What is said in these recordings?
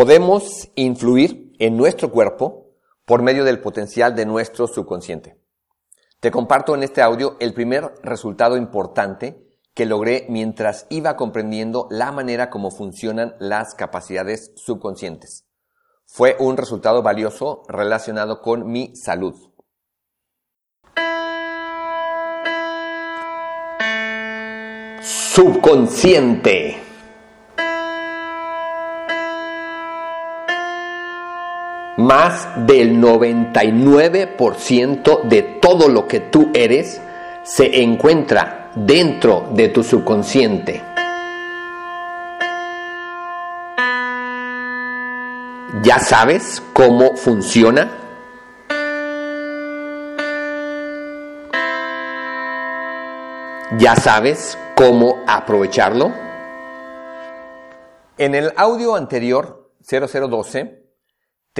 Podemos influir en nuestro cuerpo por medio del potencial de nuestro subconsciente. Te comparto en este audio el primer resultado importante que logré mientras iba comprendiendo la manera como funcionan las capacidades subconscientes. Fue un resultado valioso relacionado con mi salud. Subconsciente. Más del 99% de todo lo que tú eres se encuentra dentro de tu subconsciente. ¿Ya sabes cómo funciona? ¿Ya sabes cómo aprovecharlo? En el audio anterior, 0012,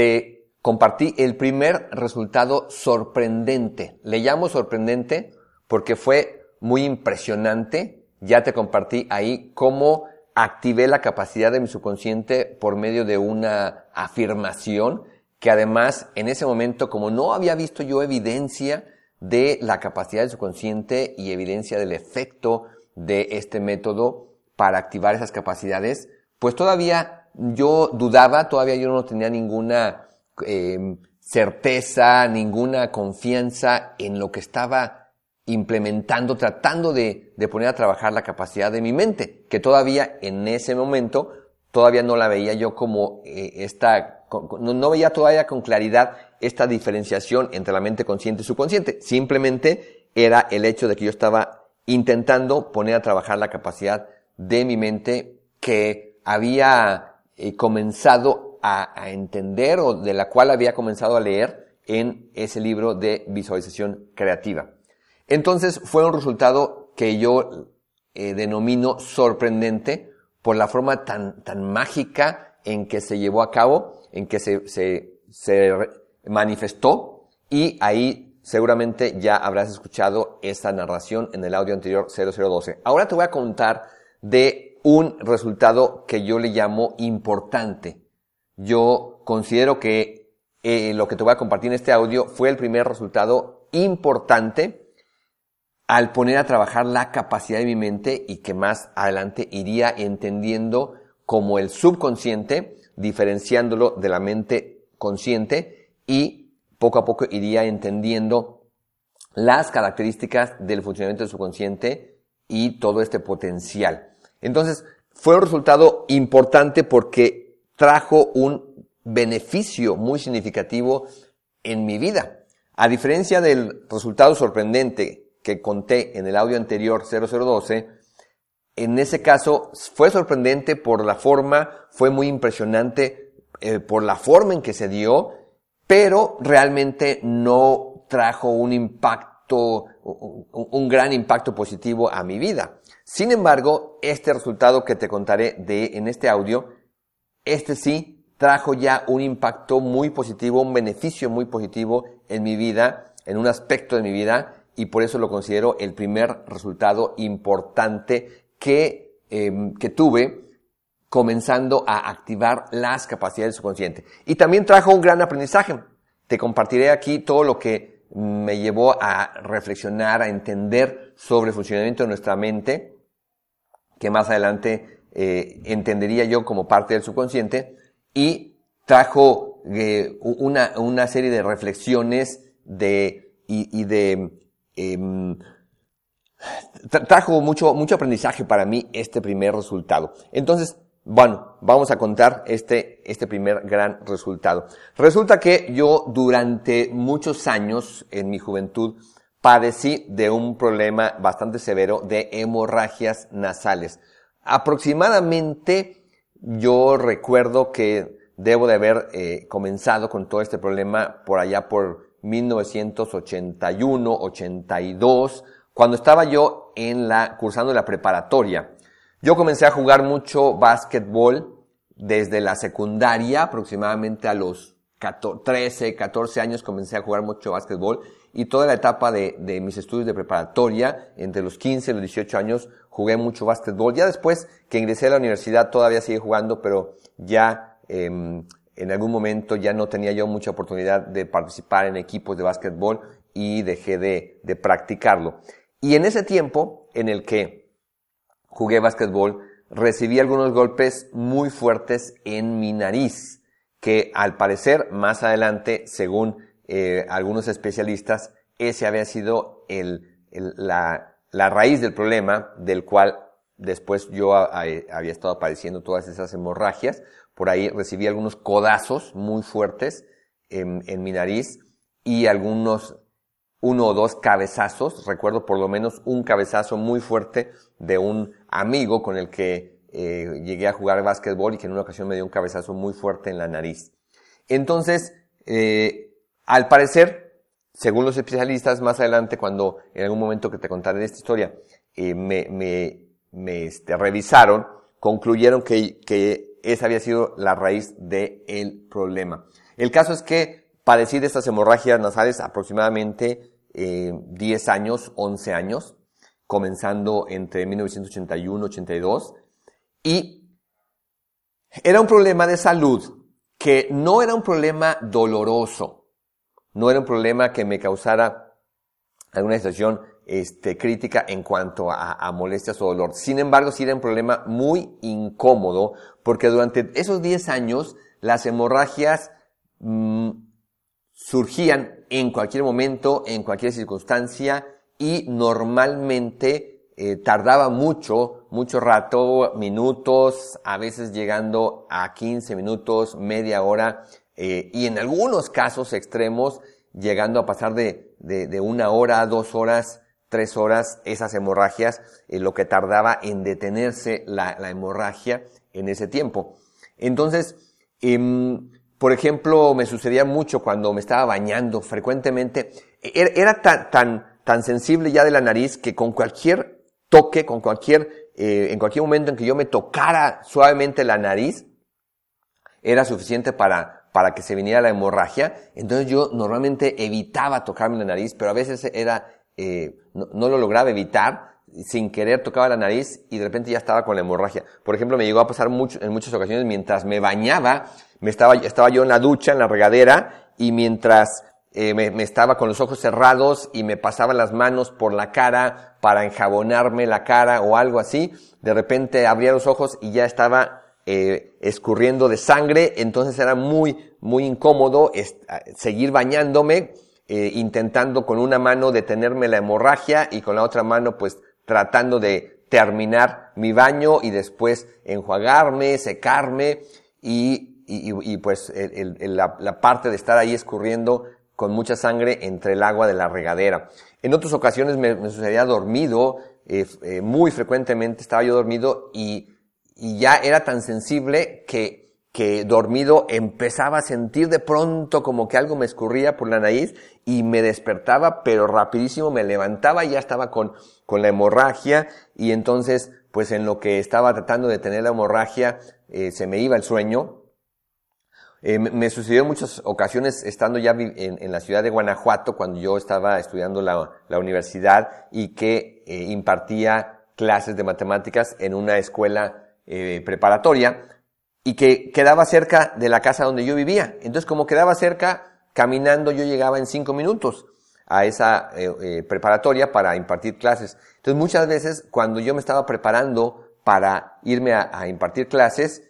te compartí el primer resultado sorprendente. Le llamo sorprendente porque fue muy impresionante. Ya te compartí ahí cómo activé la capacidad de mi subconsciente por medio de una afirmación que además en ese momento, como no había visto yo evidencia de la capacidad del subconsciente y evidencia del efecto de este método para activar esas capacidades, pues todavía yo dudaba, todavía yo no tenía ninguna em, certeza, ninguna confianza en lo que estaba implementando, tratando de, poner a trabajar la capacidad de mi mente, que todavía en ese momento todavía no la veía yo como eh, esta, no veía todavía con claridad esta diferenciación entre la mente consciente y subconsciente. Simplemente era el hecho de que yo estaba intentando poner a trabajar la capacidad de mi mente que había eh, comenzado a, entender o de la cual había comenzado a leer en ese libro de visualización creativa. Entonces fue un resultado que yo eh, denomino sorprendente por la forma tan, tan mágica en que se llevó a cabo, en que se, se, se manifestó y ahí seguramente ya habrás escuchado esta narración en el audio anterior 0012. Ahora te voy a contar de un resultado que yo le llamo importante. Yo considero que eh, lo que te voy a compartir en este audio fue el primer resultado importante al poner a trabajar la capacidad de mi mente y que más adelante iría entendiendo como el subconsciente, diferenciándolo de la mente consciente y poco a poco iría entendiendo las características del funcionamiento del subconsciente y todo este potencial. Entonces, fue un resultado importante porque trajo un beneficio muy significativo en mi vida. A diferencia del resultado sorprendente que conté en el audio anterior 0012, en ese caso fue sorprendente por la forma, fue muy impresionante eh, por la forma en que se dio pero realmente no trajo un impacto, un gran impacto positivo a mi vida. Sin embargo, este resultado que te contaré de, en este audio, este sí trajo ya un impacto muy positivo, un beneficio muy positivo en mi vida, en un aspecto de mi vida, y por eso lo considero el primer resultado importante que, em, que tuve comenzando a activar las capacidades subconscientes. Y también trajo un gran aprendizaje. Te compartiré aquí todo lo que me llevó a reflexionar, a entender sobre el funcionamiento de nuestra mente, que más adelante eh, entendería yo como parte del subconsciente, y trajo eh, una, una, serie de reflexiones de, y, y de eh, trajo mucho, mucho aprendizaje para mí este primer resultado. Entonces, bueno, vamos a contar este, este primer gran resultado. Resulta que yo durante muchos años en mi juventud padecí de un problema bastante severo de hemorragias nasales. Aproximadamente yo recuerdo que debo de haber eh, comenzado con todo este problema por allá por 1981, 82, cuando estaba yo en la, cursando la preparatoria. Yo comencé a jugar mucho básquetbol desde la secundaria, aproximadamente a los 13, 14 años comencé a jugar mucho básquetbol y toda la etapa de, de, mis estudios de preparatoria, entre los 15 y los 18 años, jugué mucho básquetbol. Ya después que ingresé a la universidad todavía seguí jugando, pero ya em, en algún momento ya no tenía yo mucha oportunidad de participar en equipos de básquetbol y dejé de, de practicarlo. Y en ese tiempo en el que jugué básquetbol, recibí algunos golpes muy fuertes en mi nariz, que al parecer más adelante, según eh, algunos especialistas, ese había sido el, la, la, raíz del problema del cual después yo había estado padeciendo todas esas hemorragias. Por ahí recibí algunos codazos muy fuertes en, en mi nariz y algunos uno o dos cabezazos, recuerdo por lo menos un cabezazo muy fuerte de un amigo con el que eh, llegué a jugar básquetbol y que en una ocasión me dio un cabezazo muy fuerte en la nariz. Entonces, eh, al parecer, según los especialistas, más adelante, cuando en algún momento que te contaré esta historia, eh, me, este, revisaron, concluyeron que, esa había sido la raíz del el problema. El caso es que padecí de estas hemorragias nasales aproximadamente eh, 10 años, 11 años, comenzando entre 1981 y 82. Y era un problema de salud que no era un problema doloroso, no era un problema que me causara alguna situación este, crítica en cuanto a, molestias o dolor. Sin embargo, sí era un problema muy incómodo porque durante esos 10 años las hemorragias mm, surgían en cualquier momento, en cualquier circunstancia y normalmente eh, tardaba mucho, mucho rato, minutos, a veces llegando a 15 minutos, media hora eh, y en algunos casos extremos llegando a pasar de, una hora, dos horas, tres horas, esas hemorragias, eh, lo que tardaba en detenerse la, hemorragia en ese tiempo. Entonces, eh, por ejemplo, me sucedía mucho cuando me estaba bañando frecuentemente. Era, tan, tan, tan sensible ya de la nariz que con cualquier toque, con cualquier, eh, en cualquier momento en que yo me tocara suavemente la nariz, era suficiente para, para que se viniera la hemorragia. Entonces yo normalmente evitaba tocarme la nariz, pero a veces era, eh, no, no, lo lograba evitar. Sin querer tocaba la nariz y de repente ya estaba con la hemorragia. Por ejemplo, me llegó a pasar mucho, en muchas ocasiones mientras me bañaba, me estaba, estaba yo en la ducha, en la regadera, y mientras eh, me, estaba con los ojos cerrados y me pasaba las manos por la cara para enjabonarme la cara o algo así, de repente abría los ojos y ya estaba eh, escurriendo de sangre, entonces era muy, muy incómodo seguir bañándome, eh, intentando con una mano detenerme la hemorragia y con la otra mano pues tratando de terminar mi baño y después enjuagarme, secarme y y, pues la, parte de estar ahí escurriendo con mucha sangre entre el agua de la regadera. En otras ocasiones me, sucedía dormido, eh, eh, muy frecuentemente estaba yo dormido y, ya era tan sensible que, que dormido empezaba a sentir de pronto como que algo me escurría por la nariz y me despertaba, pero rapidísimo me levantaba y ya estaba con, con la hemorragia y entonces, pues en lo que estaba tratando de tener la hemorragia, eh, se me iba el sueño, eh, me sucedió en muchas ocasiones estando ya en, la ciudad de Guanajuato cuando yo estaba estudiando la, la universidad y que eh, impartía clases de matemáticas en una escuela eh, preparatoria y que quedaba cerca de la casa donde yo vivía. Entonces como quedaba cerca, caminando yo llegaba en cinco minutos a esa preparatoria para impartir clases. Entonces muchas veces cuando yo me estaba preparando para irme a, a impartir clases,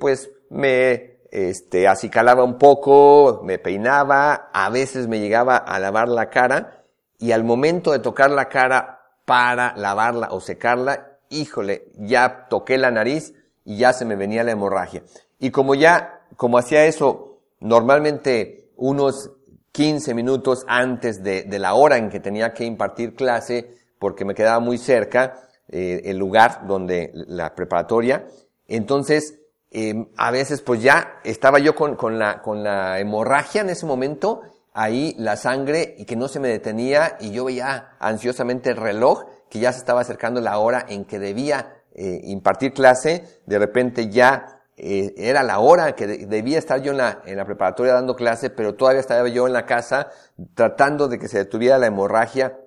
pues me este, acicalaba un poco, me peinaba, a veces me llegaba a lavar la cara y al momento de tocar la cara para lavarla o secarla, híjole, ya toqué la nariz y ya se me venía la hemorragia. Y como ya, como hacía eso normalmente unos 15 minutos antes de, la hora en que tenía que impartir clase, porque me quedaba muy cerca eh, el lugar donde la preparatoria, entonces Em, a veces pues ya estaba yo con, la, hemorragia en ese momento, ahí la sangre y que no se me detenía y yo veía ansiosamente el reloj que ya se estaba acercando la hora en que debía eh, impartir clase, de repente ya eh, era la hora que debía estar yo en la preparatoria dando clase, pero todavía estaba yo en la casa tratando de que se detuviera la hemorragia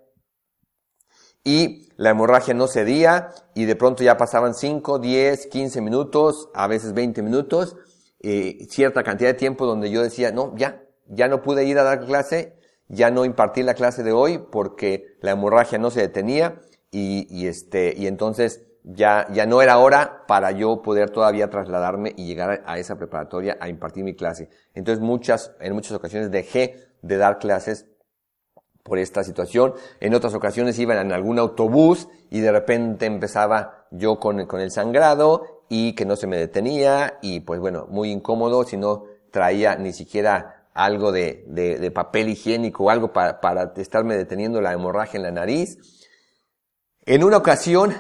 y la hemorragia no cedía y de pronto ya pasaban 5, 10, 15 minutos, a veces 20 minutos eh, cierta cantidad de tiempo donde yo decía, no, ya, ya no pude ir a dar clase, ya no impartí la clase de hoy porque la hemorragia no se detenía y, y este, y entonces ya, ya no era hora para yo poder todavía trasladarme y llegar a esa preparatoria a impartir mi clase. Entonces muchas, en muchas ocasiones dejé de dar clases por esta situación. En otras ocasiones iba en algún autobús y de repente empezaba yo con, el sangrado y que no se me detenía y pues bueno, muy incómodo si no traía ni siquiera algo de, papel higiénico o algo para, estarme deteniendo la hemorragia en la nariz. En una ocasión,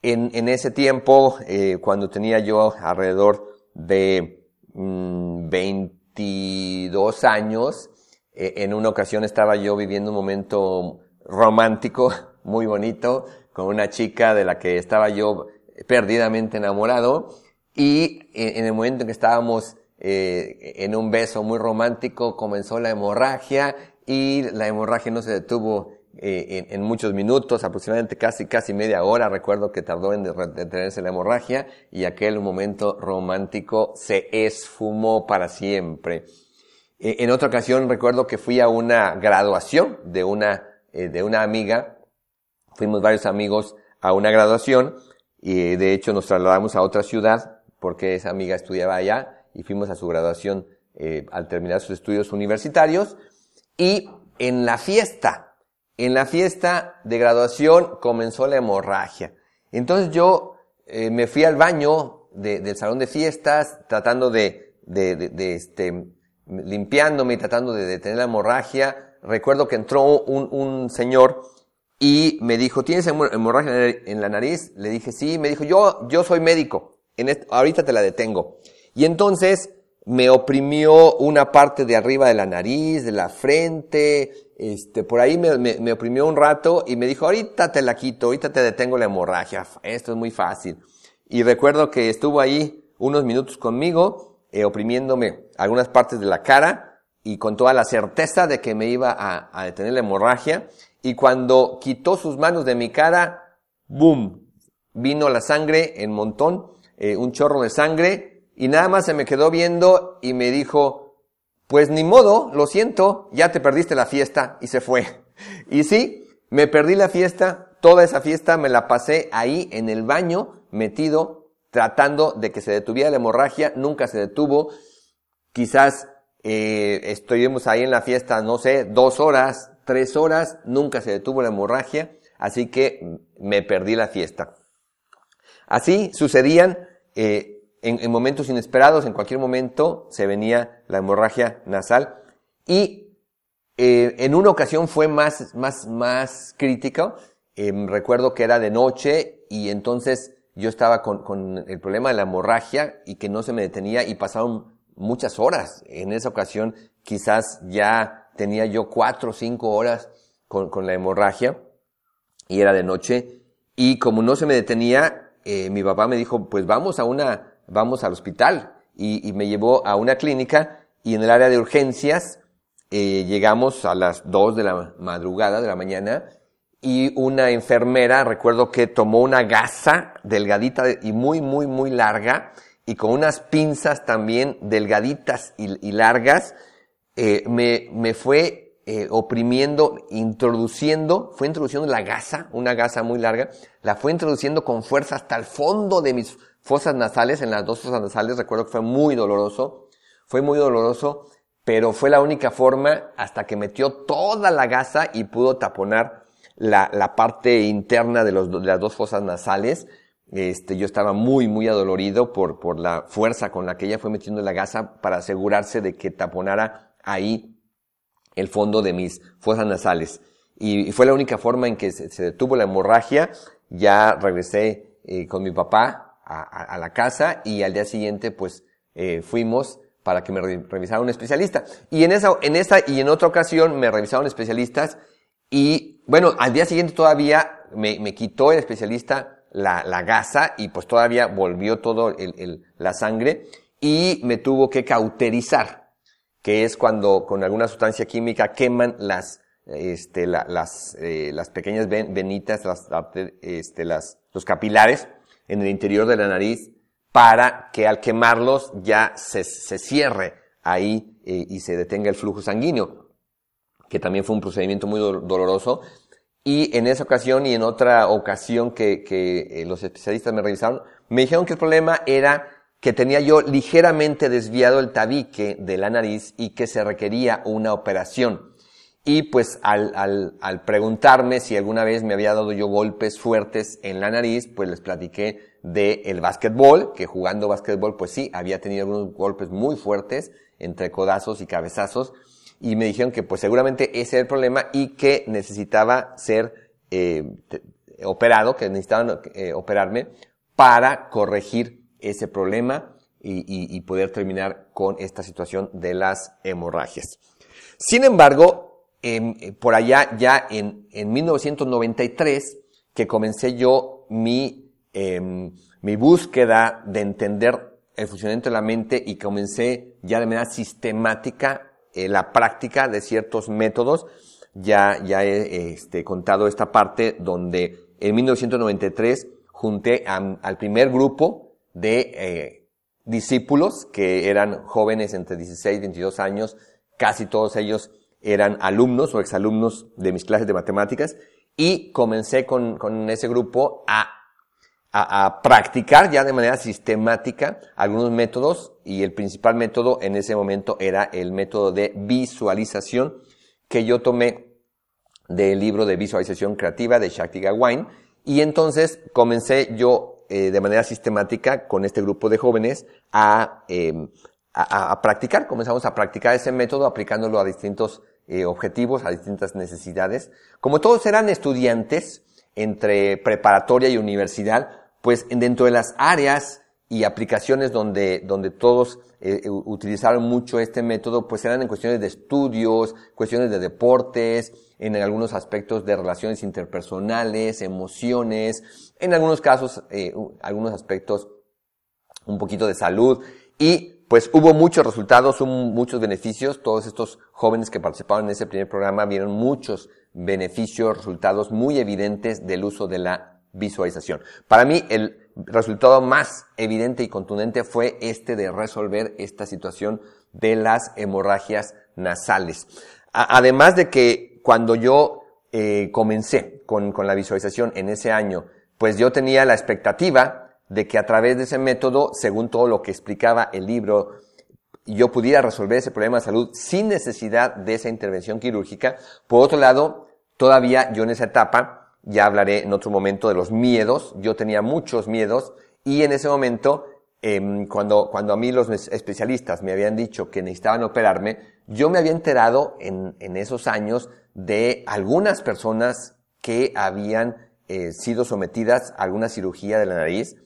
en, ese tiempo, eh, cuando tenía yo alrededor de 22 mm, años, en una ocasión estaba yo viviendo un momento romántico, muy bonito, con una chica de la que estaba yo perdidamente enamorado, y en, el momento en que estábamos eh, en un beso muy romántico, comenzó la hemorragia, y la hemorragia no se detuvo eh, en, muchos minutos, aproximadamente casi, casi media hora, recuerdo que tardó en detenerse la hemorragia, y aquel momento romántico se esfumó para siempre. Eh, en otra ocasión recuerdo que fui a una graduación de una, eh, de una amiga. Fuimos varios amigos a una graduación y de hecho nos trasladamos a otra ciudad porque esa amiga estudiaba allá y fuimos a su graduación eh, al terminar sus estudios universitarios. Y en la fiesta, en la fiesta de graduación comenzó la hemorragia. Entonces yo me fui al baño del salón de fiestas tratando de, de, de este, limpiándome y tratando de detener la hemorragia, recuerdo que entró un, un señor y me dijo, ¿tienes hemorragia en la nariz? Le dije, sí, me dijo, yo, yo soy médico, en ahorita te la detengo. Y entonces me oprimió una parte de arriba de la nariz, de la frente, este, por ahí me, me, me oprimió un rato y me dijo, ahorita te la quito, ahorita te detengo la hemorragia, esto es muy fácil. Y recuerdo que estuvo ahí unos minutos conmigo, eh, oprimiéndome algunas partes de la cara y con toda la certeza de que me iba a, detener la hemorragia. Y cuando quitó sus manos de mi cara, ¡boom! Vino la sangre en montón, eh, un chorro de sangre, y nada más se me quedó viendo y me dijo, pues ni modo, lo siento, ya te perdiste la fiesta, y se fue. Y sí, me perdí la fiesta, toda esa fiesta me la pasé ahí en el baño, metido tratando de que se detuviera la hemorragia, nunca se detuvo. Quizás eh, estuvimos ahí en la fiesta, no sé, dos horas, tres horas, nunca se detuvo la hemorragia, así que me perdí la fiesta. Así sucedían eh, en, momentos inesperados, en cualquier momento se venía la hemorragia nasal y eh, en una ocasión fue más, más, más crítica. Em, recuerdo que era de noche y entonces yo estaba con, con, el problema de la hemorragia y que no se me detenía y pasaron muchas horas. En esa ocasión quizás ya tenía yo cuatro o cinco horas con, con la hemorragia y era de noche y como no se me detenía, eh, mi papá me dijo, pues vamos a una, vamos al hospital y, y, me llevó a una clínica y en el área de urgencias eh, llegamos a las dos de la madrugada de la mañana y una enfermera, recuerdo que tomó una gasa delgadita y muy, muy, muy larga y con unas pinzas también delgaditas y, largas, eh, me, me fue eh, oprimiendo, introduciendo, fue introduciendo la gasa, una gasa muy larga, la fue introduciendo con fuerza hasta el fondo de mis fosas nasales, en las dos fosas nasales, recuerdo que fue muy doloroso, fue muy doloroso, pero fue la única forma hasta que metió toda la gasa y pudo taponar la, la parte interna de, los, de las dos fosas nasales. Este, yo estaba muy, muy adolorido por, por la fuerza con la que ella fue metiendo la gasa para asegurarse de que taponara ahí el fondo de mis fosas nasales. Y, fue la única forma en que se, detuvo la hemorragia. Ya regresé eh, con mi papá a, a, la casa y al día siguiente pues eh, fuimos para que me revisara un especialista. Y en esa, en esa y en otra ocasión me revisaron especialistas y bueno, al día siguiente todavía me, me quitó el especialista la, la, gasa y pues todavía volvió todo el, el, la sangre y me tuvo que cauterizar, que es cuando con alguna sustancia química queman las, este, la, las, eh, las pequeñas venitas, las, este, las, los capilares en el interior de la nariz para que al quemarlos ya se, se cierre ahí eh, y se detenga el flujo sanguíneo, que también fue un procedimiento muy doloroso. Y en esa ocasión y en otra ocasión que, que eh, los especialistas me revisaron, me dijeron que el problema era que tenía yo ligeramente desviado el tabique de la nariz y que se requería una operación. Y pues al, al, al preguntarme si alguna vez me había dado yo golpes fuertes en la nariz, pues les platiqué de el básquetbol, que jugando básquetbol, pues sí, había tenido algunos golpes muy fuertes entre codazos y cabezazos, y me dijeron que pues seguramente ese era el problema y que necesitaba ser eh, operado, que necesitaban eh, operarme para corregir ese problema y, poder terminar con esta situación de las hemorragias. Sin embargo, eh, por allá ya en, en 1993 que comencé yo mi, eh, mi búsqueda de entender el funcionamiento de la mente y comencé ya de manera sistemática eh, la práctica de ciertos métodos. Ya, ya he este, contado esta parte donde en 1993 junté al primer grupo de eh, discípulos que eran jóvenes entre 16 y 22 años, casi todos ellos eran alumnos o exalumnos de mis clases de matemáticas y comencé con, con ese grupo a, a, a, practicar ya de manera sistemática algunos métodos y el principal método en ese momento era el método de visualización que yo tomé del libro de visualización creativa de Shakti Gawain y entonces comencé yo eh, de manera sistemática con este grupo de jóvenes a, eh, a, a, practicar, comenzamos a practicar ese método aplicándolo a distintos eh, objetivos, a distintas necesidades. Como todos eran estudiantes entre preparatoria y universidad, pues dentro de las áreas y aplicaciones donde, donde todos eh, utilizaron mucho este método, pues eran en cuestiones de estudios, cuestiones de deportes, en algunos aspectos de relaciones interpersonales, emociones, en algunos casos, eh, algunos aspectos un poquito de salud y pues hubo muchos resultados, muchos beneficios. Todos estos jóvenes que participaron en ese primer programa vieron muchos beneficios, resultados muy evidentes del uso de la visualización. Para mí, el resultado más evidente y contundente fue este de resolver esta situación de las hemorragias nasales. además de que cuando yo eh, comencé con, con la visualización en ese año, pues yo tenía la expectativa de que a través de ese método, según todo lo que explicaba el libro, yo pudiera resolver ese problema de salud sin necesidad de esa intervención quirúrgica. Por otro lado, todavía yo en esa etapa, ya hablaré en otro momento de los miedos, yo tenía muchos miedos y en ese momento, eh, cuando, cuando a mí los especialistas me habían dicho que necesitaban operarme, yo me había enterado en, en esos años de algunas personas que habían eh, sido sometidas a alguna cirugía de la nariz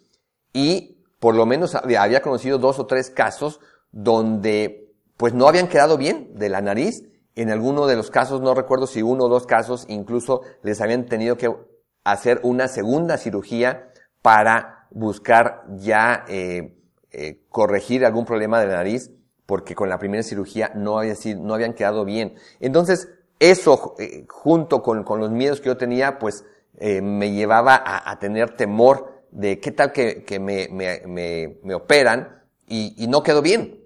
y por lo menos había conocido dos o tres casos donde pues no habían quedado bien de la nariz. En alguno de los casos, no recuerdo si uno o dos casos, incluso les habían tenido que hacer una segunda cirugía para buscar ya eh, eh, corregir algún problema de la nariz, porque con la primera cirugía no, había sido, no habían quedado bien. Entonces, eso eh, junto con, con, los miedos que yo tenía, pues eh, me llevaba a, a tener temor de qué tal que, que me, me, me, operan y, y no quedo bien.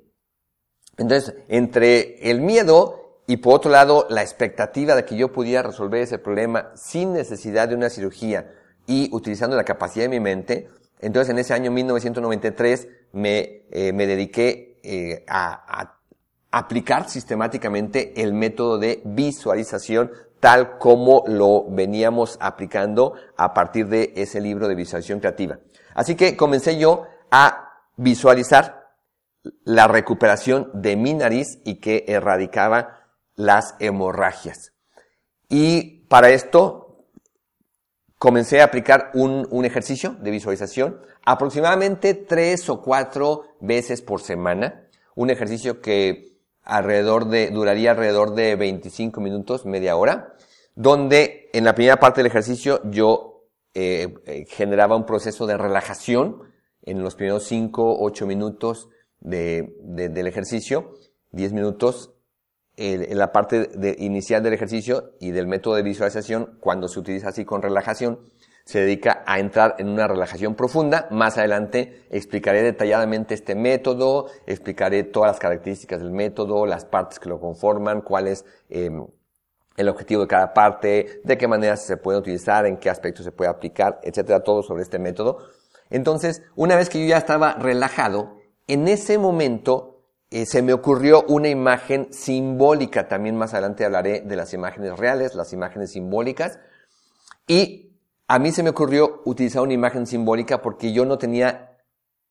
Entonces, entre el miedo y por otro lado la expectativa de que yo pudiera resolver ese problema sin necesidad de una cirugía y utilizando la capacidad de mi mente, entonces en ese año 1993 me, eh, me dediqué eh, a, a aplicar sistemáticamente el método de visualización tal como lo veníamos aplicando a partir de ese libro de visualización creativa. Así que comencé yo a visualizar la recuperación de mi nariz y que erradicaba las hemorragias. Y para esto comencé a aplicar un, un ejercicio de visualización aproximadamente tres o cuatro veces por semana. Un ejercicio que alrededor de, duraría alrededor de 25 minutos, media hora, donde en la primera parte del ejercicio yo eh, eh generaba un proceso de relajación en los primeros 5, 8 minutos de, de, del ejercicio, 10 minutos en la parte inicial del ejercicio y del método de visualización, cuando se utiliza así con relajación, se dedica a entrar en una relajación profunda. Más adelante explicaré detalladamente este método, explicaré todas las características del método, las partes que lo conforman, cuál es em, el objetivo de cada parte, de qué manera se puede utilizar, en qué aspectos se puede aplicar, etcétera, todo sobre este método. Entonces, una vez que yo ya estaba relajado, en ese momento se me ocurrió una imagen simbólica. También más adelante hablaré de las imágenes reales, las imágenes simbólicas. Y a mí se me ocurrió utilizar una imagen simbólica porque yo no tenía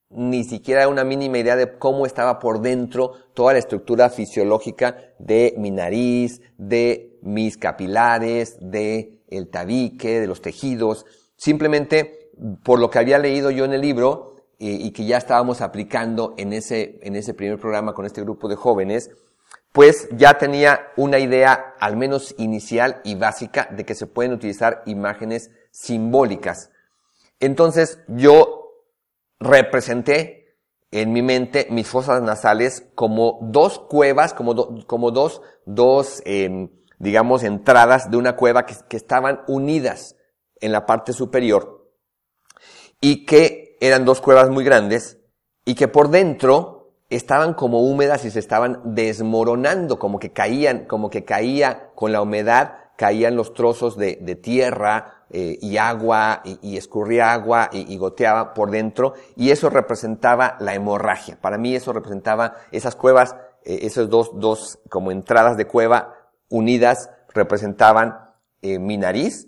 ni siquiera una mínima idea de cómo estaba por dentro toda la estructura fisiológica de mi nariz, de mis capilares, de el tabique, de los tejidos. Simplemente por lo que había leído yo en el libro y que ya estábamos aplicando en ese, en ese primer programa con este grupo de jóvenes, pues ya tenía una idea al menos inicial y básica de que se pueden utilizar imágenes simbólicas. Entonces yo representé en mi mente mis fosas nasales como dos cuevas, como, como dos, dos em, digamos, entradas de una cueva que, que estaban unidas en la parte superior y que eran dos cuevas muy grandes y que por dentro estaban como húmedas y se estaban desmoronando, como que caían, como que caía con la humedad, caían los trozos de, tierra eh, y agua y, escurría agua y, goteaba por dentro y eso representaba la hemorragia. Para mí eso representaba esas cuevas, eh, esas dos, dos como entradas de cueva unidas representaban eh, mi nariz,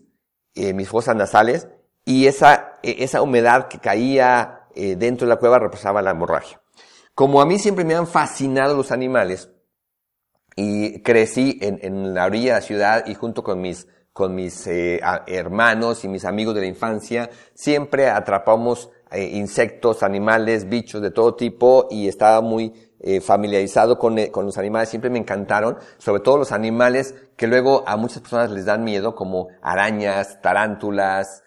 mis fosas nasales y esa, esa humedad que caía dentro de la cueva representaba la hemorragia. Como a mí siempre me han fascinado los animales, y crecí en, la orilla de la ciudad y junto con mis, con mis eh, hermanos y mis amigos de la infancia, siempre atrapamos eh, insectos, animales, bichos de todo tipo y estaba muy eh, familiarizado con, con, los animales, siempre me encantaron, sobre todo los animales que luego a muchas personas les dan miedo, como arañas, tarántulas,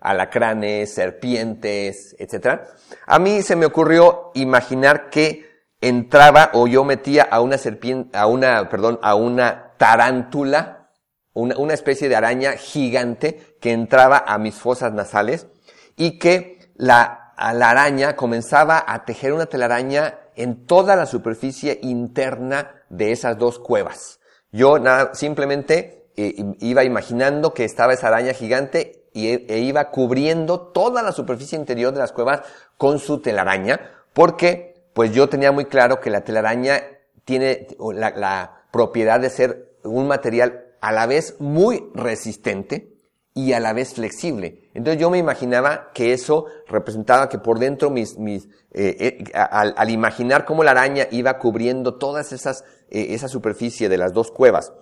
alacranes, serpientes, etc. A mí se me ocurrió imaginar que entraba o yo metía a una serpiente, a una, perdón, a una tarántula, una, especie de araña gigante que entraba a mis fosas nasales y que la, la araña comenzaba a tejer una telaraña en toda la superficie interna de esas dos cuevas. Yo nada, simplemente eh, iba imaginando que estaba esa araña gigante e, e iba cubriendo toda la superficie interior de las cuevas con su telaraña, porque pues yo tenía muy claro que la telaraña tiene la, la propiedad de ser un material a la vez muy resistente y a la vez flexible. Entonces yo me imaginaba que eso representaba que por dentro mis, mis eh, eh, al, al, imaginar cómo la araña iba cubriendo todas esas, eh, esa superficie de las dos cuevas,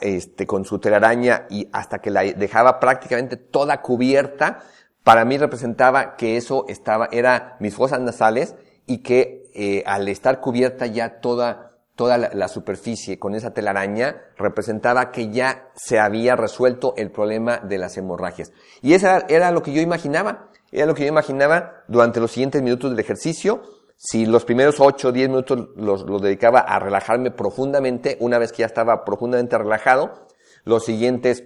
este, con su telaraña y hasta que la dejaba prácticamente toda cubierta, para mí representaba que eso estaba, era mis fosas nasales y que eh, al estar cubierta ya toda, toda la, superficie con esa telaraña representaba que ya se había resuelto el problema de las hemorragias. Y eso era, lo que yo imaginaba, era lo que yo imaginaba durante los siguientes minutos del ejercicio, si los primeros 8 o 10 minutos los, los, dedicaba a relajarme profundamente, una vez que ya estaba profundamente relajado, los siguientes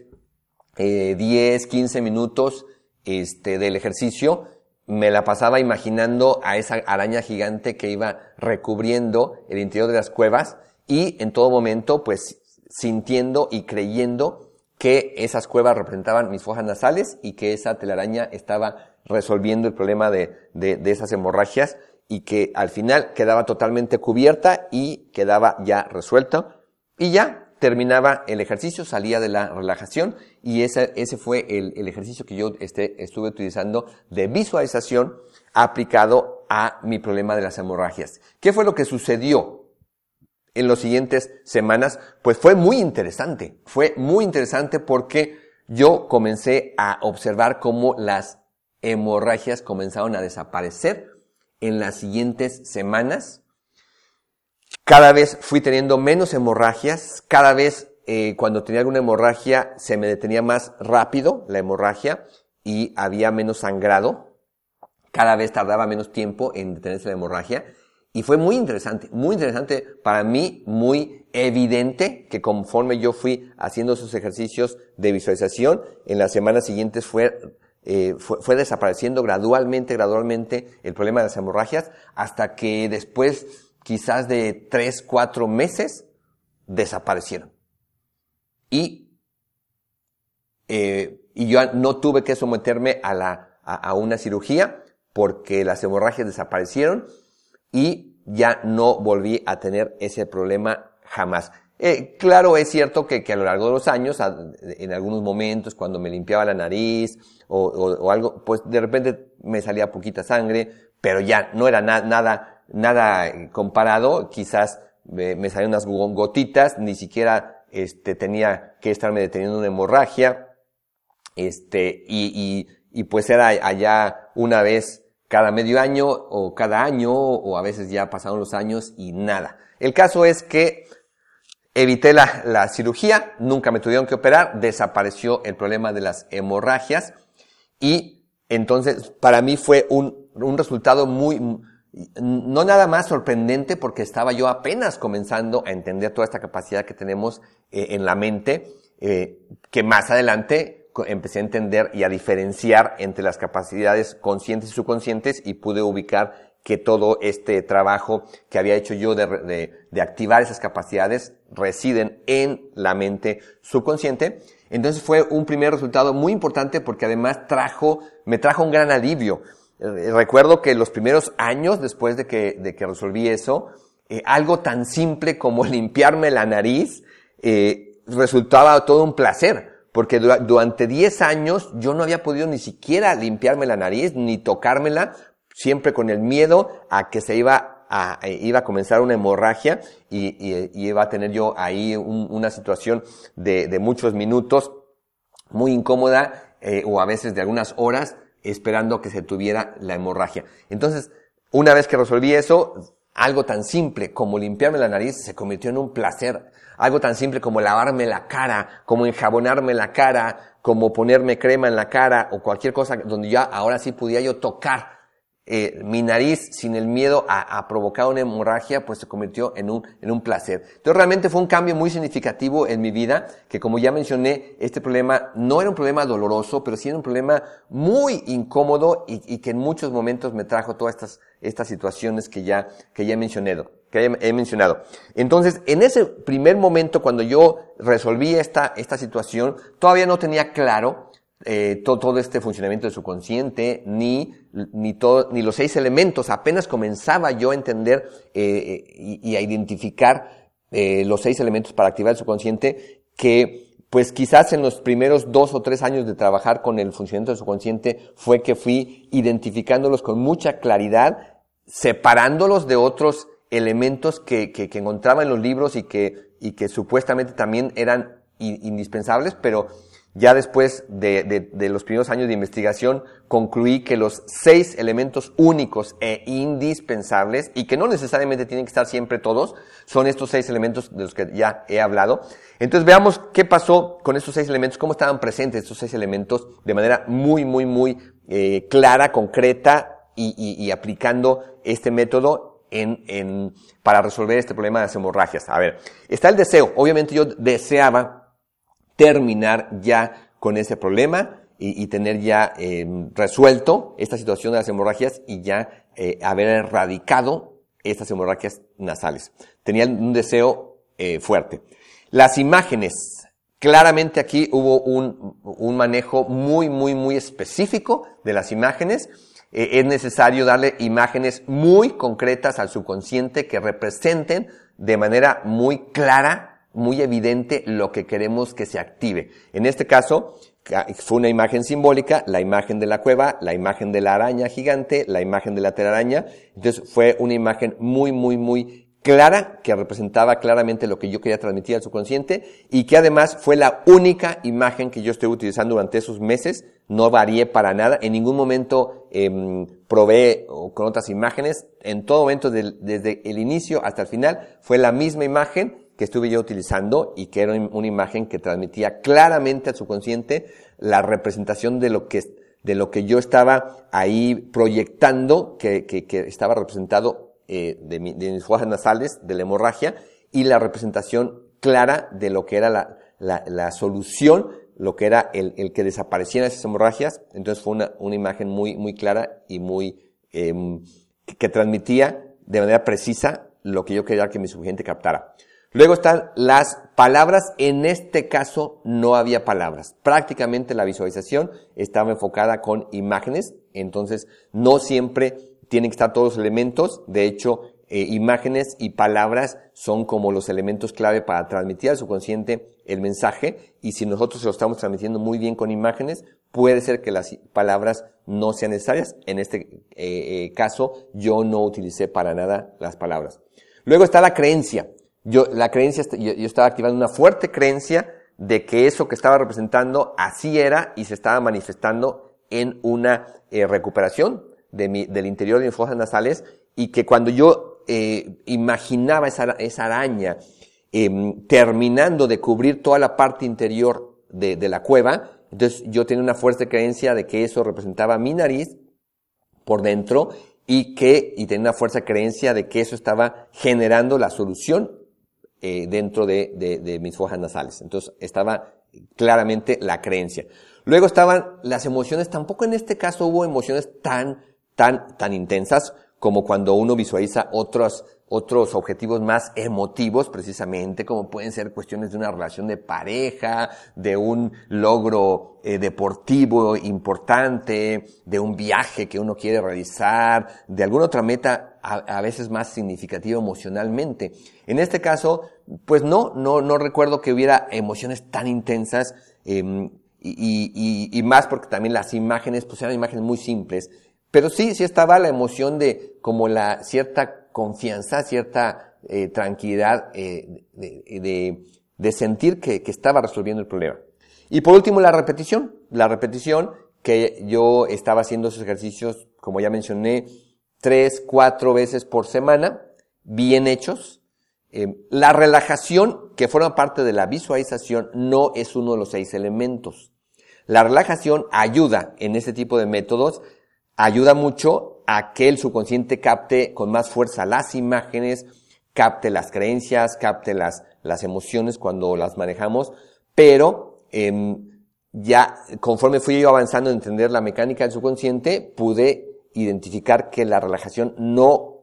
eh, 10, 15 minutos este, del ejercicio, me la pasaba imaginando a esa araña gigante que iba recubriendo el interior de las cuevas y en todo momento pues sintiendo y creyendo que esas cuevas representaban mis fojas nasales y que esa telaraña estaba resolviendo el problema de, de, de esas hemorragias y que al final quedaba totalmente cubierta y quedaba ya resuelta y ya terminaba el ejercicio, salía de la relajación y ese, ese fue el, el ejercicio que yo este, estuve utilizando de visualización aplicado a mi problema de las hemorragias. ¿Qué fue lo que sucedió en las siguientes semanas? Pues fue muy interesante, fue muy interesante porque yo comencé a observar cómo las hemorragias comenzaron a desaparecer en las siguientes semanas. Cada vez fui teniendo menos hemorragias, cada vez eh, cuando tenía alguna hemorragia se me detenía más rápido la hemorragia y había menos sangrado, cada vez tardaba menos tiempo en detenerse la hemorragia. Y fue muy interesante, muy interesante para mí, muy evidente que conforme yo fui haciendo esos ejercicios de visualización, en las semanas siguientes fue, eh, fue, fue, desapareciendo gradualmente, gradualmente el problema de las hemorragias, hasta que después, quizás de tres, cuatro meses, desaparecieron. Y, eh, y yo no tuve que someterme a la, a, una cirugía, porque las hemorragias desaparecieron y ya no volví a tener ese problema jamás. Eh, claro, es cierto que, que, a lo largo de los años, en algunos momentos, cuando me limpiaba la nariz o, o, algo, pues de repente me salía poquita sangre, pero ya no era na nada, nada comparado. Quizás me, me unas gotitas, ni siquiera este, tenía que estarme deteniendo una hemorragia. Este, y, y, y pues era allá una vez cada medio año o cada año o a veces ya pasaron los años y nada. El caso es que evité la, la, cirugía, nunca me tuvieron que operar, desapareció el problema de las hemorragias y entonces para mí fue un, un resultado muy, no nada más sorprendente porque estaba yo apenas comenzando a entender toda esta capacidad que tenemos eh, en la mente, eh, que más adelante empecé a entender y a diferenciar entre las capacidades conscientes y subconscientes y pude ubicar que todo este trabajo que había hecho yo de, de, de, activar esas capacidades residen en la mente subconsciente. Entonces fue un primer resultado muy importante porque además trajo, me trajo un gran alivio. Eh, recuerdo que los primeros años después de que, de que resolví eso, eh, algo tan simple como limpiarme la nariz, eh, resultaba todo un placer porque durante 10 años yo no había podido ni siquiera limpiarme la nariz, ni tocármela, siempre con el miedo a que se iba a, iba a comenzar una hemorragia y, iba a tener yo ahí un, una situación de, de, muchos minutos muy incómoda o a veces de algunas horas esperando que se tuviera la hemorragia. Entonces, una vez que resolví eso, algo tan simple como limpiarme la nariz se convirtió en un placer. Algo tan simple como lavarme la cara, como enjabonarme la cara, como ponerme crema en la cara o cualquier cosa donde ya ahora sí pudiera yo tocar eh, mi nariz sin el miedo a, provocar una hemorragia, pues se convirtió en un, en un placer. Entonces realmente fue un cambio muy significativo en mi vida, que como ya mencioné, este problema no era un problema doloroso, pero sí era un problema muy incómodo y, que en muchos momentos me trajo todas estas, estas situaciones que ya, que ya he mencionado que he mencionado. Entonces, en ese primer momento, cuando yo resolví esta, esta situación, todavía no tenía claro eh, todo, todo, este funcionamiento de su consciente, ni, ni, todo, ni los seis elementos. Apenas comenzaba yo a entender eh, y, y, a identificar eh, los seis elementos para activar el subconsciente que pues quizás en los primeros dos o tres años de trabajar con el funcionamiento del subconsciente fue que fui identificándolos con mucha claridad, separándolos de otros elementos que, que, que encontraba en los libros y que, y que supuestamente también eran indispensables, pero ya después de, de, de, los primeros años de investigación, concluí que los seis elementos únicos e indispensables, y que no necesariamente tienen que estar siempre todos, son estos seis elementos de los que ya he hablado. Entonces veamos qué pasó con estos seis elementos, cómo estaban presentes estos seis elementos de manera muy, muy, muy eh, clara, concreta y, y, y, aplicando este método en, en, para resolver este problema de las hemorragias. A ver, está el deseo. Obviamente yo deseaba terminar ya con ese problema y, tener ya eh, resuelto esta situación de las hemorragias y ya eh, haber erradicado estas hemorragias nasales. Tenía un deseo eh, fuerte. Las imágenes. Claramente aquí hubo un, manejo muy, muy, muy específico de las imágenes. es necesario darle imágenes muy concretas al subconsciente que representen de manera muy clara muy evidente lo que queremos que se active. En este caso, fue una imagen simbólica, la imagen de la cueva, la imagen de la araña gigante, la imagen de la telaraña. Entonces fue una imagen muy, muy, muy clara que representaba claramente lo que yo quería transmitir al subconsciente y que además fue la única imagen que yo estoy utilizando durante esos meses. No varié para nada. En ningún momento eh, probé con otras imágenes. En todo momento, desde el inicio hasta el final, fue la misma imagen que estuve yo utilizando y que era una imagen que transmitía claramente al subconsciente la representación de lo que, de lo que yo estaba ahí proyectando, que, que, que estaba representado eh, de, mis fosas nasales, de la hemorragia, y la representación clara de lo que era la, la, solución, lo que era el, el, que desaparecieran esas hemorragias. Entonces fue una, una imagen muy, muy clara y muy, em, que transmitía de manera precisa lo que yo quería que mi subyacente captara. Luego están las palabras. En este caso no había palabras. Prácticamente la visualización estaba enfocada con imágenes. Entonces no siempre tienen que estar todos los elementos. De hecho, eh, imágenes y palabras son como los elementos clave para transmitir al subconsciente el mensaje. Y si nosotros lo estamos transmitiendo muy bien con imágenes, puede ser que las palabras no sean necesarias. En este eh, eh, caso, yo no utilicé para nada las palabras. Luego está la creencia. Yo, la creencia, yo, estaba activando una fuerte creencia de que eso que estaba representando así era y se estaba manifestando en una eh, recuperación del interior de mis fosas nasales y que cuando yo eh, imaginaba esa, araña em, terminando de cubrir toda la parte interior de, de la cueva, entonces yo tenía una fuerte creencia de que eso representaba mi nariz por dentro y que, y tenía una fuerza creencia de que eso estaba generando la solución eh, dentro de, de, de, mis fojas nasales. Entonces estaba claramente la creencia. Luego estaban las emociones, tampoco en este caso hubo emociones tan, tan, tan intensas como cuando uno visualiza otros, otros objetivos más emotivos, precisamente, como pueden ser cuestiones de una relación de pareja, de un logro eh, deportivo importante, de un viaje que uno quiere realizar, de alguna otra meta a, veces más significativa emocionalmente. En este caso, pues no, no, no recuerdo que hubiera emociones tan intensas, em, y, y, y más porque también las imágenes, pues eran imágenes muy simples, pero sí, sí estaba la emoción de como la cierta confianza, cierta eh, tranquilidad eh, de, de, sentir que, que estaba resolviendo el problema. Y por último, la repetición. La repetición que yo estaba haciendo esos ejercicios, como ya mencioné, tres, cuatro veces por semana, bien hechos. Eh, la relajación, que forma parte de la visualización, no es uno de los seis elementos. La relajación ayuda en este tipo de métodos ayuda mucho a que el subconsciente capte con más fuerza las imágenes, capte las creencias, capte las, las emociones cuando las manejamos, pero em, ya conforme fui yo avanzando en entender la mecánica del subconsciente, pude identificar que la relajación no,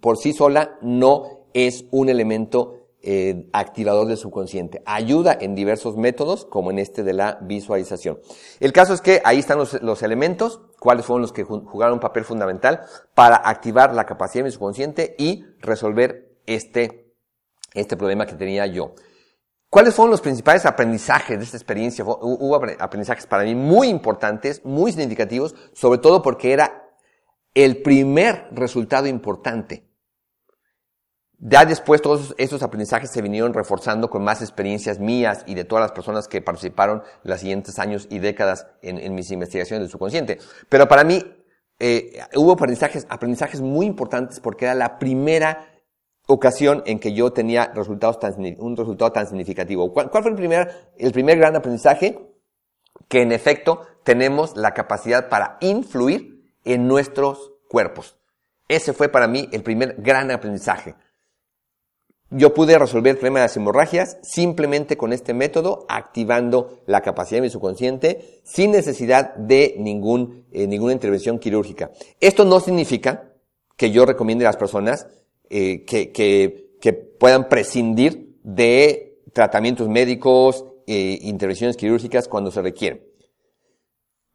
por sí sola, no es un elemento eh, activador del subconsciente. Ayuda en diversos métodos, como en este de la visualización. El caso es que ahí están los, elementos, cuáles fueron los que jugaron un papel fundamental para activar la capacidad de mi subconsciente y resolver este, este problema que tenía yo. ¿Cuáles fueron los principales aprendizajes de esta experiencia? Hubo aprendizajes para mí muy importantes, muy significativos, sobre todo porque era el primer resultado importante ya después todos esos aprendizajes se vinieron reforzando con más experiencias mías y de todas las personas que participaron los siguientes años y décadas en, mis investigaciones del subconsciente. Pero para mí eh, hubo aprendizajes, aprendizajes muy importantes porque era la primera ocasión en que yo tenía resultados tan, un resultado tan significativo. ¿Cuál, ¿Cuál, fue el primer, el primer gran aprendizaje? Que en efecto tenemos la capacidad para influir en nuestros cuerpos. Ese fue para mí el primer gran aprendizaje. Yo pude resolver el problema de las hemorragias simplemente con este método, activando la capacidad de mi subconsciente sin necesidad de ningún, eh, ninguna intervención quirúrgica. Esto no significa que yo recomiende a las personas eh, que, que, puedan prescindir de tratamientos médicos, e intervenciones quirúrgicas cuando se requieren.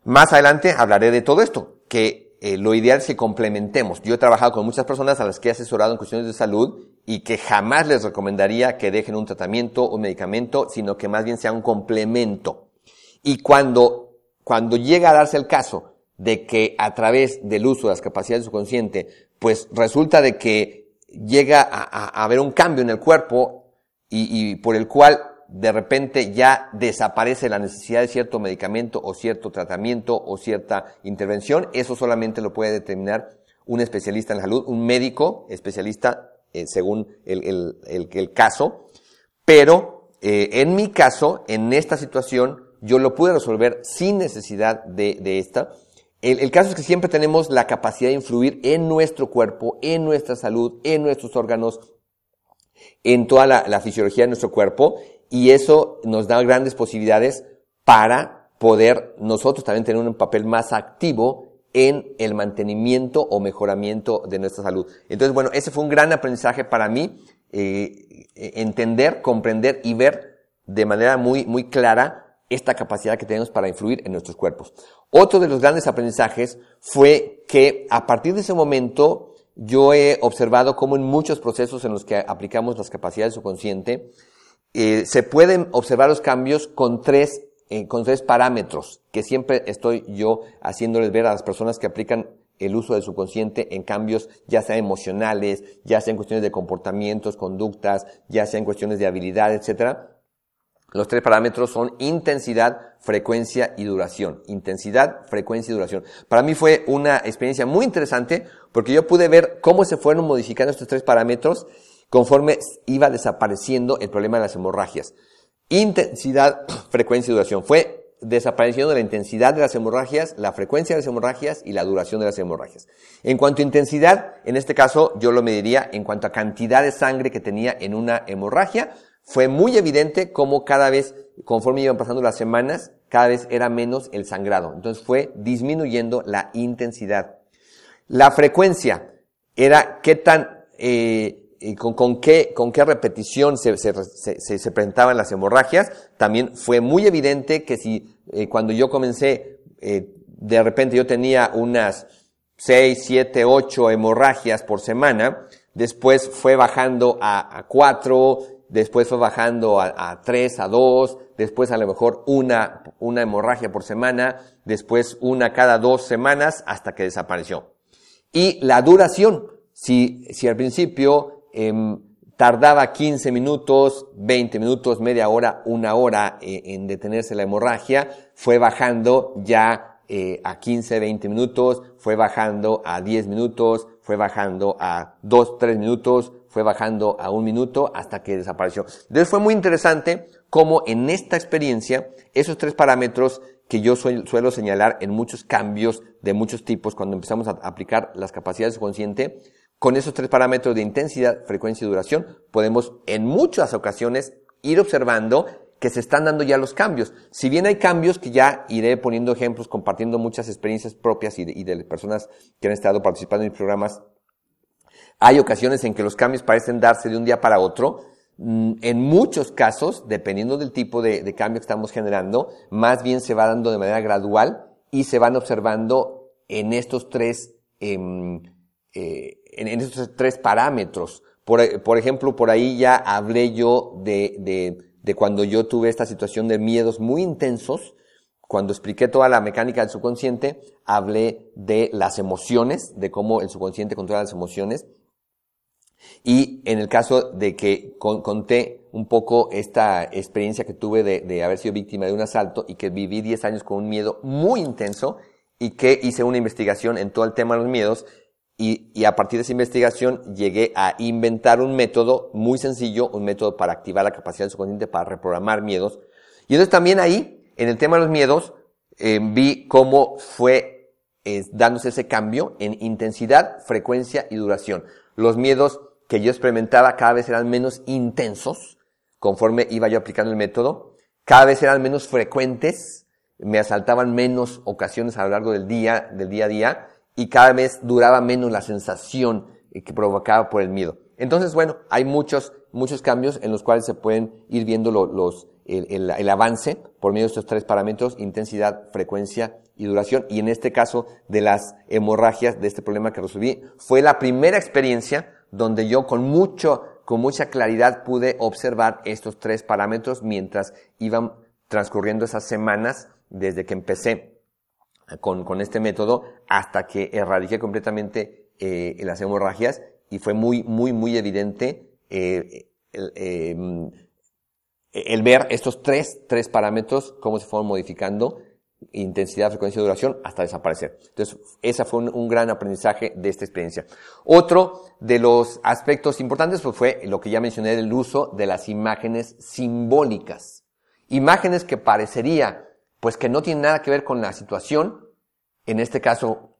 Más adelante hablaré de todo esto, que eh, lo ideal es que complementemos. Yo he trabajado con muchas personas a las que he asesorado en cuestiones de salud y que jamás les recomendaría que dejen un tratamiento o un medicamento, sino que más bien sea un complemento. Y cuando, cuando llega a darse el caso de que a través del uso de las capacidades de su consciente, pues resulta de que llega a, haber un cambio en el cuerpo y por el cual de repente ya desaparece la necesidad de cierto medicamento o cierto tratamiento o cierta intervención, eso solamente lo puede determinar un especialista en la salud, un médico especialista eh, según el, caso, pero eh, en mi caso, en esta situación, yo lo pude resolver sin necesidad de esta, el, caso es que siempre tenemos la capacidad de influir en nuestro cuerpo, en nuestra salud, en nuestros órganos, en toda la, fisiología de nuestro cuerpo, y eso nos da grandes posibilidades para poder nosotros también tener un papel más activo en el mantenimiento o mejoramiento de nuestra salud. Entonces, bueno, ese fue un gran aprendizaje para mí, eh, entender, comprender y ver de manera muy, muy clara esta capacidad que tenemos para influir en nuestros cuerpos. Otro de los grandes aprendizajes fue que a partir de ese momento yo he observado cómo en muchos procesos en los que aplicamos las capacidades subconsciente, eh, se pueden observar los cambios con tres, eh, con tres parámetros que siempre estoy yo haciéndoles ver a las personas que aplican el uso del subconsciente en cambios ya sea emocionales, ya sea en cuestiones de comportamientos, conductas, ya sea en cuestiones de habilidad, etcétera. Los tres parámetros son intensidad, frecuencia y duración. Intensidad, frecuencia y duración. Para mí fue una experiencia muy interesante porque yo pude ver cómo se fueron modificando estos tres parámetros conforme iba desapareciendo el problema de las hemorragias. Intensidad, frecuencia y duración. Fue desapareciendo la intensidad de las hemorragias, la frecuencia de las hemorragias y la duración de las hemorragias. En cuanto a intensidad, en este caso yo lo mediría en cuanto a cantidad de sangre que tenía en una hemorragia, fue muy evidente cómo cada vez, conforme iban pasando las semanas, cada vez era menos el sangrado. Entonces fue disminuyendo la intensidad. La frecuencia era qué tan, eh, con, qué, con qué repetición se, presentaban las hemorragias. También fue muy evidente que si eh, cuando yo comencé, eh, de repente yo tenía unas 6, 7, 8 hemorragias por semana, después fue bajando a, a 4, después fue bajando a, tres, a dos, después a lo mejor una, una hemorragia por semana, después una cada dos semanas hasta que desapareció. Y la duración, si, si al principio em, tardaba 15 minutos, 20 minutos, media hora, una hora eh, en detenerse la hemorragia, fue bajando ya eh, a 15, 20 minutos, fue bajando a 10 minutos, fue bajando a 2, 3 minutos, fue bajando a un minuto hasta que desapareció. Entonces fue muy interesante cómo en esta experiencia esos tres parámetros que yo suelo señalar en muchos cambios de muchos tipos cuando empezamos a aplicar las capacidades consciente, con esos tres parámetros de intensidad, frecuencia y duración, podemos en muchas ocasiones ir observando que se están dando ya los cambios. Si bien hay cambios que ya iré poniendo ejemplos, compartiendo muchas experiencias propias y de, y de personas que han estado participando en programas hay ocasiones en que los cambios parecen darse de un día para otro. Mm, en muchos casos, dependiendo del tipo de, cambio que estamos generando, más bien se va dando de manera gradual y se van observando en estos tres, em, eh, en, estos tres parámetros. Por, ejemplo, por ahí ya hablé yo de, de, de cuando yo tuve esta situación de miedos muy intensos, cuando expliqué toda la mecánica del subconsciente, hablé de las emociones, de cómo el subconsciente controla las emociones, y en el caso de que conté un poco esta experiencia que tuve de, haber sido víctima de un asalto y que viví 10 años con un miedo muy intenso y que hice una investigación en todo el tema de los miedos y, a partir de esa investigación llegué a inventar un método muy sencillo, un método para activar la capacidad del subconsciente para reprogramar miedos. Y entonces también ahí, en el tema de los miedos, eh, vi cómo fue eh, dándose ese cambio en intensidad, frecuencia y duración. Los miedos que yo experimentaba cada vez eran menos intensos conforme iba yo aplicando el método, cada vez eran menos frecuentes, me asaltaban menos ocasiones a lo largo del día, del día a día, y cada vez duraba menos la sensación que provocaba por el miedo. Entonces, bueno, hay muchos, muchos cambios en los cuales se pueden ir viendo los, el, el, avance por medio de estos tres parámetros, intensidad, frecuencia y duración. Y en este caso de las hemorragias, de este problema que resolví, fue la primera experiencia donde yo con mucho, con mucha claridad pude observar estos tres parámetros mientras iban transcurriendo esas semanas desde que empecé con, con este método hasta que erradiqué completamente eh, las hemorragias y fue muy, muy, muy evidente eh, el, eh, el, ver estos tres, tres parámetros, cómo se fueron modificando intensidad, frecuencia duración hasta desaparecer. Entonces, ese fue un, gran aprendizaje de esta experiencia. Otro de los aspectos importantes pues, fue lo que ya mencioné del uso de las imágenes simbólicas. Imágenes que parecería, pues que no tienen nada que ver con la situación, en este caso,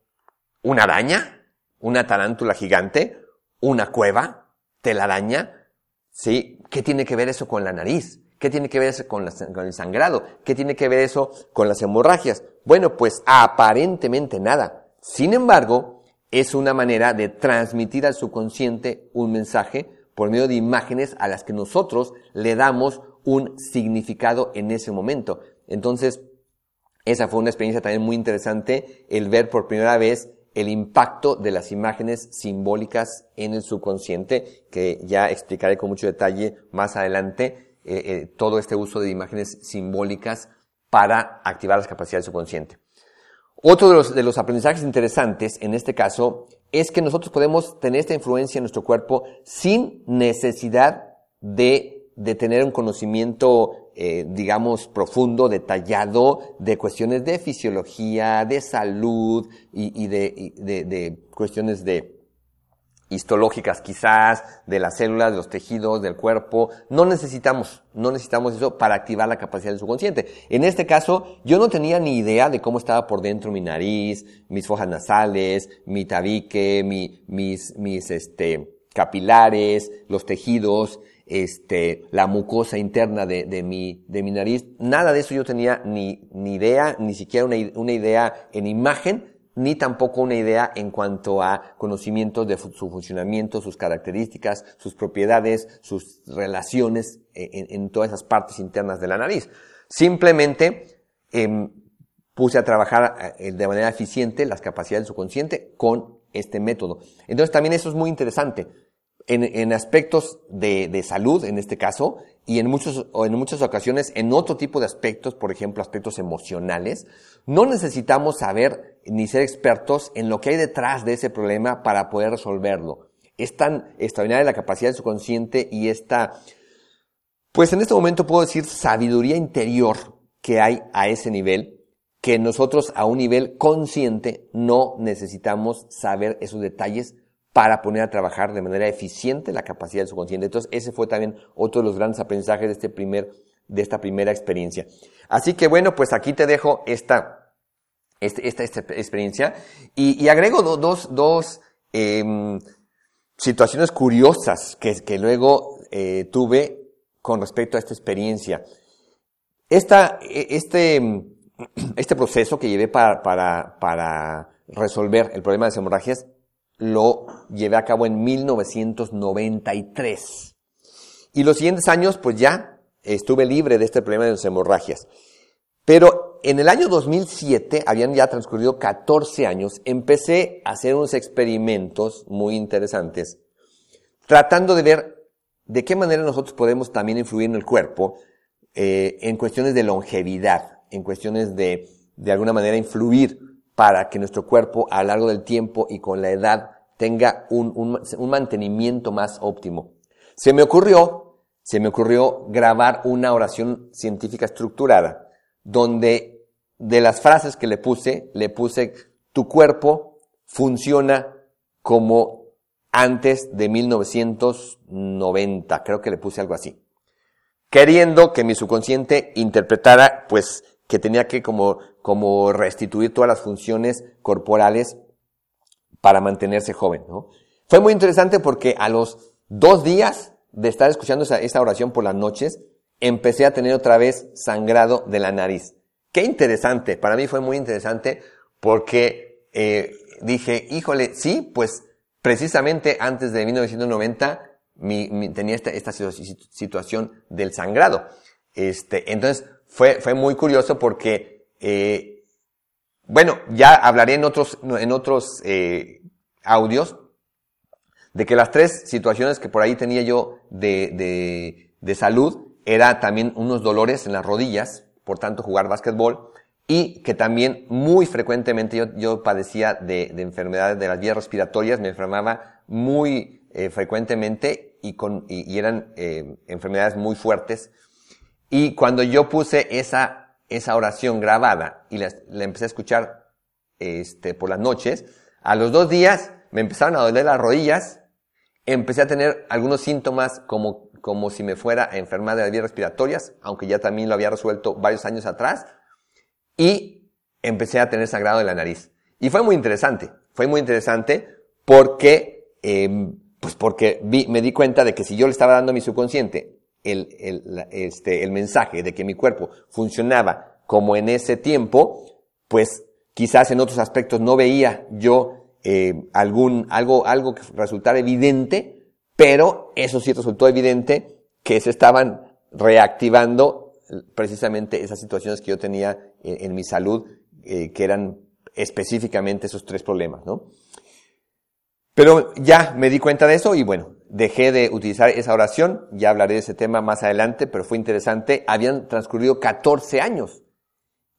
una araña, una tarántula gigante, una cueva, telaraña, ¿sí? ¿Qué tiene que ver eso con la nariz? ¿Qué tiene que ver eso con, el sangrado? ¿Qué tiene que ver eso con las hemorragias? Bueno, pues aparentemente nada. Sin embargo, es una manera de transmitir al subconsciente un mensaje por medio de imágenes a las que nosotros le damos un significado en ese momento. Entonces, esa fue una experiencia también muy interesante, el ver por primera vez el impacto de las imágenes simbólicas en el subconsciente, que ya explicaré con mucho detalle más adelante, eh, eh, todo este uso de imágenes simbólicas para activar las capacidades del subconsciente. Otro de los, de los aprendizajes interesantes en este caso es que nosotros podemos tener esta influencia en nuestro cuerpo sin necesidad de, de tener un conocimiento eh, digamos, profundo, detallado de cuestiones de fisiología, de salud y, de, de, cuestiones de histológicas quizás, de las células, de los tejidos, del cuerpo. No necesitamos, no necesitamos eso para activar la capacidad del subconsciente. En este caso, yo no tenía ni idea de cómo estaba por dentro mi nariz, mis fojas nasales, mi tabique, mi, mis, mis, este, capilares, los tejidos, este, la mucosa interna de, de, mi, de mi nariz. Nada de eso yo tenía ni, ni idea, ni siquiera una, una idea en imagen, ni tampoco una idea en cuanto a conocimientos de su funcionamiento, sus características, sus propiedades, sus relaciones en, en todas esas partes internas de la nariz. Simplemente eh, puse a trabajar eh, de manera eficiente las capacidades del subconsciente con este método. Entonces también eso es muy interesante en, aspectos de, salud, en este caso, y en, muchos, o en muchas ocasiones en otro tipo de aspectos, por ejemplo, aspectos emocionales, no necesitamos saber ni ser expertos en lo que hay detrás de ese problema para poder resolverlo. Es tan extraordinaria la capacidad del subconsciente y esta, pues en este momento puedo decir sabiduría interior que hay a ese nivel, que nosotros a un nivel consciente no necesitamos saber esos detalles para poner a trabajar de manera eficiente la capacidad del subconsciente. Entonces, ese fue también otro de los grandes aprendizajes de este primer, de esta primera experiencia. Así que bueno, pues aquí te dejo esta, este, esta, esta, experiencia y, y agrego dos, dos eh, situaciones curiosas que, que luego eh, tuve con respecto a esta experiencia. Esta, e, este, este proceso que llevé para, para, para resolver el problema de las hemorragias lo llevé a cabo en 1993. Y los siguientes años, pues ya estuve libre de este problema de las hemorragias. Pero en el año 2007, habían ya transcurrido 14 años, empecé a hacer unos experimentos muy interesantes, tratando de ver de qué manera nosotros podemos también influir en el cuerpo eh, en cuestiones de longevidad, en cuestiones de, de alguna manera, influir para que nuestro cuerpo a lo largo del tiempo y con la edad tenga un, un, mantenimiento más óptimo. Se me ocurrió, se me ocurrió grabar una oración científica estructurada, donde de las frases que le puse, le puse, tu cuerpo funciona como antes de 1990, creo que le puse algo así. Queriendo que mi subconsciente interpretara, pues, que tenía que como como restituir todas las funciones corporales para mantenerse joven. ¿no? Fue muy interesante porque a los dos días de estar escuchando esa, oración por las noches, empecé a tener otra vez sangrado de la nariz. Qué interesante, para mí fue muy interesante porque eh, dije, híjole, sí, pues precisamente antes de 1990 mi, tenía esta, esta situación del sangrado. Este, entonces fue, fue muy curioso porque eh, bueno, ya hablaré en otros, en otros eh, audios de que las tres situaciones que por ahí tenía yo de, de, de salud era también unos dolores en las rodillas, por tanto jugar básquetbol, y que también muy frecuentemente yo, yo padecía de, de, enfermedades de las vías respiratorias, me enfermaba muy eh, frecuentemente y, con, y, y eran eh, enfermedades muy fuertes. Y cuando yo puse esa esa oración grabada y la, empecé a escuchar este, por las noches, a los dos días me empezaron a doler las rodillas, empecé a tener algunos síntomas como, como si me fuera a enfermar de las vías respiratorias, aunque ya también lo había resuelto varios años atrás, y empecé a tener sangrado en la nariz. Y fue muy interesante, fue muy interesante porque, em, pues porque vi, me di cuenta de que si yo le estaba dando a mi subconsciente el, el, este, el mensaje de que mi cuerpo funcionaba como en ese tiempo, pues quizás en otros aspectos no veía yo eh, algún, algo, algo que resultara evidente, pero eso sí resultó evidente que se estaban reactivando precisamente esas situaciones que yo tenía en, mi salud, eh, que eran específicamente esos tres problemas, ¿no? Pero ya me di cuenta de eso y bueno, dejé de utilizar esa oración, ya hablaré de ese tema más adelante, pero fue interesante, habían transcurrido 14 años.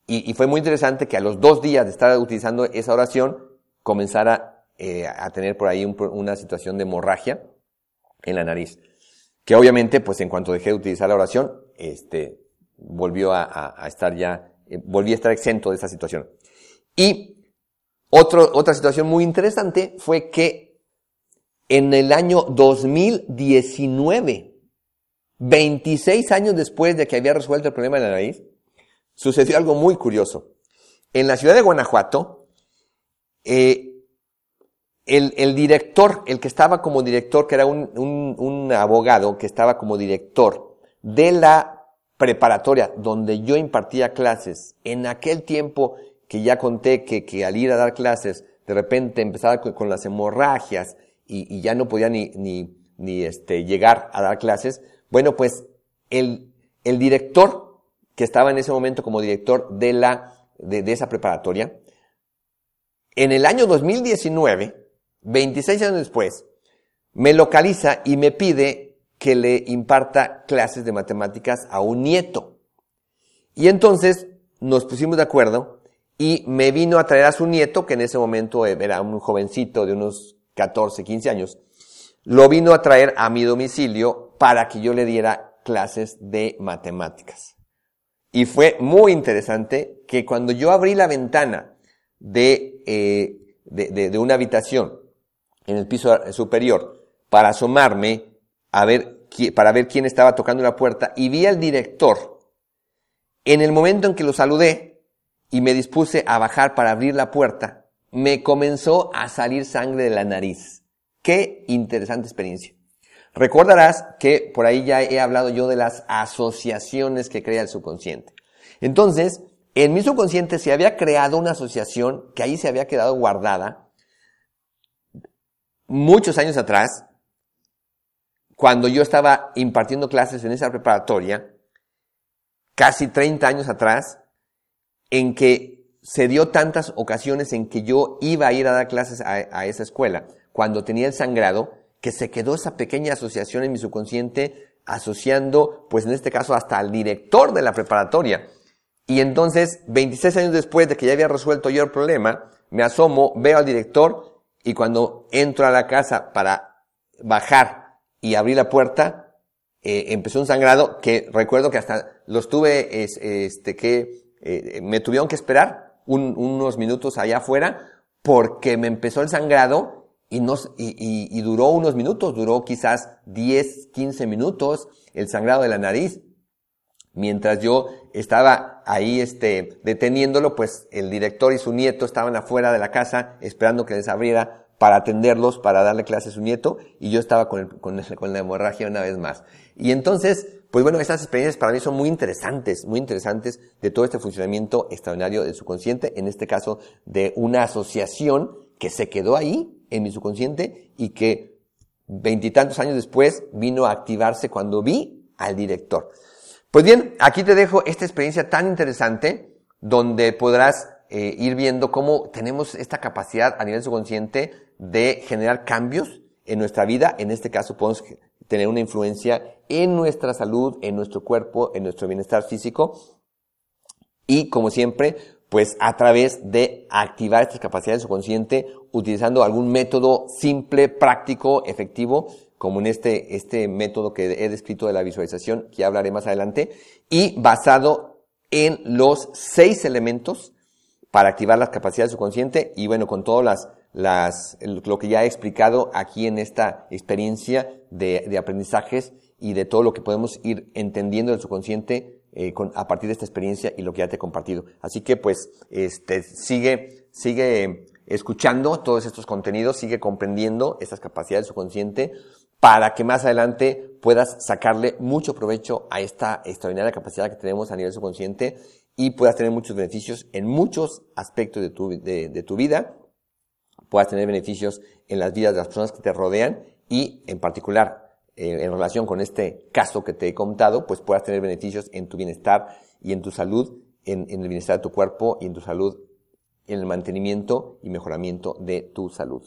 Y, fue muy interesante que a los dos días de estar utilizando esa oración comenzara eh, a tener por ahí una situación de hemorragia en la nariz, que obviamente pues en cuanto dejé de utilizar la oración, este, volvió a, estar ya, eh, volví a estar exento de esa situación. Y otra situación muy interesante fue que en el año 2019, 26 años después de que había resuelto el problema de la nariz, sucedió algo muy curioso. En la ciudad de Guanajuato, eh, el, director, el que estaba como director, que era un, abogado que estaba como director de la preparatoria donde yo impartía clases, en aquel tiempo que ya conté que al ir a dar clases, de repente empezaba con las hemorragias y, ya no podía ni, ni, ni este, llegar a dar clases, bueno, pues el, el director que estaba en ese momento como director de la, de, de esa preparatoria, en el año 2019, 26 años después, me localiza y me pide que le imparta clases de matemáticas a un nieto. Y entonces nos pusimos de acuerdo y me vino a traer a su nieto, que en ese momento era un jovencito de unos 14, 15 años, lo vino a traer a mi domicilio para que yo le diera clases de matemáticas. Y fue muy interesante que cuando yo abrí la ventana de, eh, de, de, una habitación en el piso superior para asomarme a ver, para ver quién estaba tocando la puerta y vi al director, en el momento en que lo saludé y me dispuse a bajar para abrir la puerta, me comenzó a salir sangre de la nariz. Qué interesante experiencia. Recordarás que por ahí ya he hablado yo de las asociaciones que crea el subconsciente. Entonces, en mi subconsciente se había creado una asociación que ahí se había quedado guardada muchos años atrás, cuando yo estaba impartiendo clases en esa preparatoria, casi 30 años atrás, en que se dio tantas ocasiones en que yo iba a ir a dar clases a, esa escuela, cuando tenía el sangrado, que se quedó esa pequeña asociación en mi subconsciente, asociando, pues en este caso, hasta al director de la preparatoria. Y entonces, 26 años después de que ya había resuelto yo el problema, me asomo, veo al director, y cuando entro a la casa para bajar y abrir la puerta, eh, empezó un sangrado que recuerdo que hasta los tuve, este, que eh, me tuvieron que esperar unos minutos allá afuera porque me empezó el sangrado y, nos, y, y, duró unos minutos, duró quizás 10, 15 minutos el sangrado de la nariz. Mientras yo estaba ahí este, deteniéndolo, pues el director y su nieto estaban afuera de la casa esperando que les abriera para atenderlos, para darle clase a su nieto, y yo estaba con, el, con, con la hemorragia una vez más. Y entonces, pues bueno, estas experiencias para mí son muy interesantes, muy interesantes de todo este funcionamiento extraordinario del subconsciente, en este caso de una asociación que se quedó ahí en mi subconsciente y que veintitantos años después vino a activarse cuando vi al director. Pues bien, aquí te dejo esta experiencia tan interesante donde podrás eh, ir viendo cómo tenemos esta capacidad a nivel subconsciente de generar cambios en nuestra vida. En este caso podemos tener una influencia en nuestra salud, en nuestro cuerpo, en nuestro bienestar físico. Y como siempre, pues a través de activar estas capacidades subconsciente utilizando algún método simple, práctico, efectivo, como en este, este método que he descrito de la visualización, que hablaré más adelante, y basado en los seis elementos para activar las capacidades subconsciente y bueno, con todas las las, lo que ya he explicado aquí en esta experiencia de, de aprendizajes y de todo lo que podemos ir entendiendo del subconsciente eh, con, a partir de esta experiencia y lo que ya te he compartido. Así que pues, este, sigue, sigue escuchando todos estos contenidos, sigue comprendiendo estas capacidades de su consciente para que más adelante puedas sacarle mucho provecho a esta extraordinaria capacidad que tenemos a nivel subconsciente y puedas tener muchos beneficios en muchos aspectos de tu, de, tu vida, puedas tener beneficios en las vidas de las personas que te rodean y en particular eh, en relación con este caso que te he contado, pues puedas tener beneficios en tu bienestar y en tu salud, en, en el bienestar de tu cuerpo y en tu salud, en el mantenimiento y mejoramiento de tu salud.